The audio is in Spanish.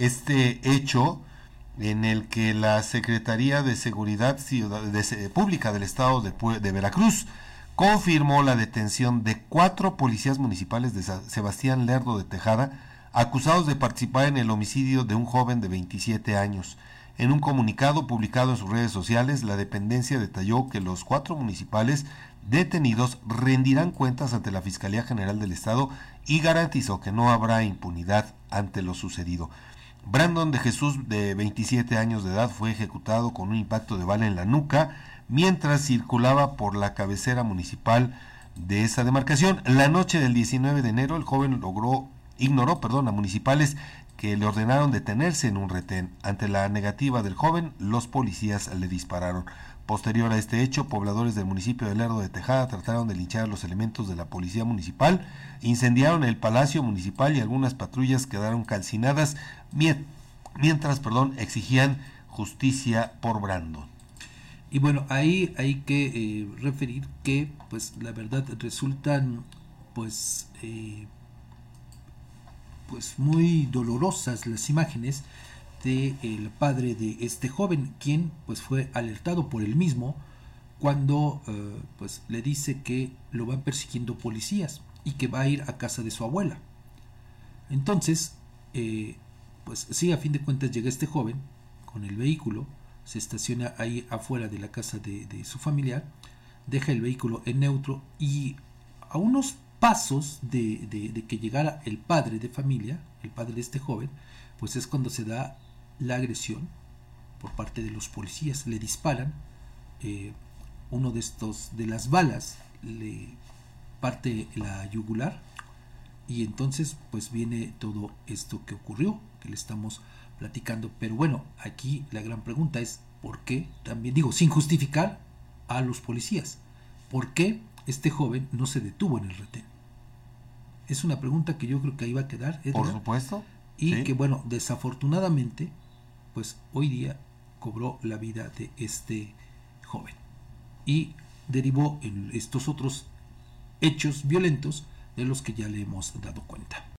este hecho en el que la Secretaría de Seguridad Pública del Estado de, de Veracruz confirmó la detención de cuatro policías municipales de Sebastián Lerdo de Tejada, acusados de participar en el homicidio de un joven de 27 años. En un comunicado publicado en sus redes sociales, la dependencia detalló que los cuatro municipales detenidos rendirán cuentas ante la Fiscalía General del Estado y garantizó que no habrá impunidad ante lo sucedido. Brandon de Jesús, de 27 años de edad, fue ejecutado con un impacto de bala en la nuca mientras circulaba por la cabecera municipal de esa demarcación. La noche del 19 de enero, el joven logró, ignoró perdón, a municipales que le ordenaron detenerse en un retén. Ante la negativa del joven, los policías le dispararon. Posterior a este hecho, pobladores del municipio de Lerdo de Tejada trataron de linchar a los elementos de la policía municipal, incendiaron el palacio municipal y algunas patrullas quedaron calcinadas mientras perdón, exigían justicia por Brandon. Y bueno, ahí hay que eh, referir que, pues, la verdad resultan, pues, eh, pues muy dolorosas las imágenes de el padre de este joven, quien, pues, fue alertado por él mismo cuando, eh, pues, le dice que lo van persiguiendo policías y que va a ir a casa de su abuela. Entonces, pues sí, a fin de cuentas llega este joven con el vehículo, se estaciona ahí afuera de la casa de, su familiar, deja el vehículo en neutro y a unos pasos de, que llegara el padre de familia, el padre de este joven, pues es cuando se da la agresión por parte de los policías. Le disparan, eh, uno de estos, de las balas, le parte la yugular y entonces pues viene todo esto que ocurrió, que le estamos platicando. Pero bueno, aquí la gran pregunta es, ¿por qué? También digo, sin justificar a los policías, ¿por qué este joven no se detuvo en el retén? Es una pregunta que yo creo que ahí va a quedar. Por supuesto. Y que bueno, desafortunadamente, pues hoy día cobró la vida de este joven. Y derivó en estos otros hechos violentos de los que ya le hemos dado cuenta.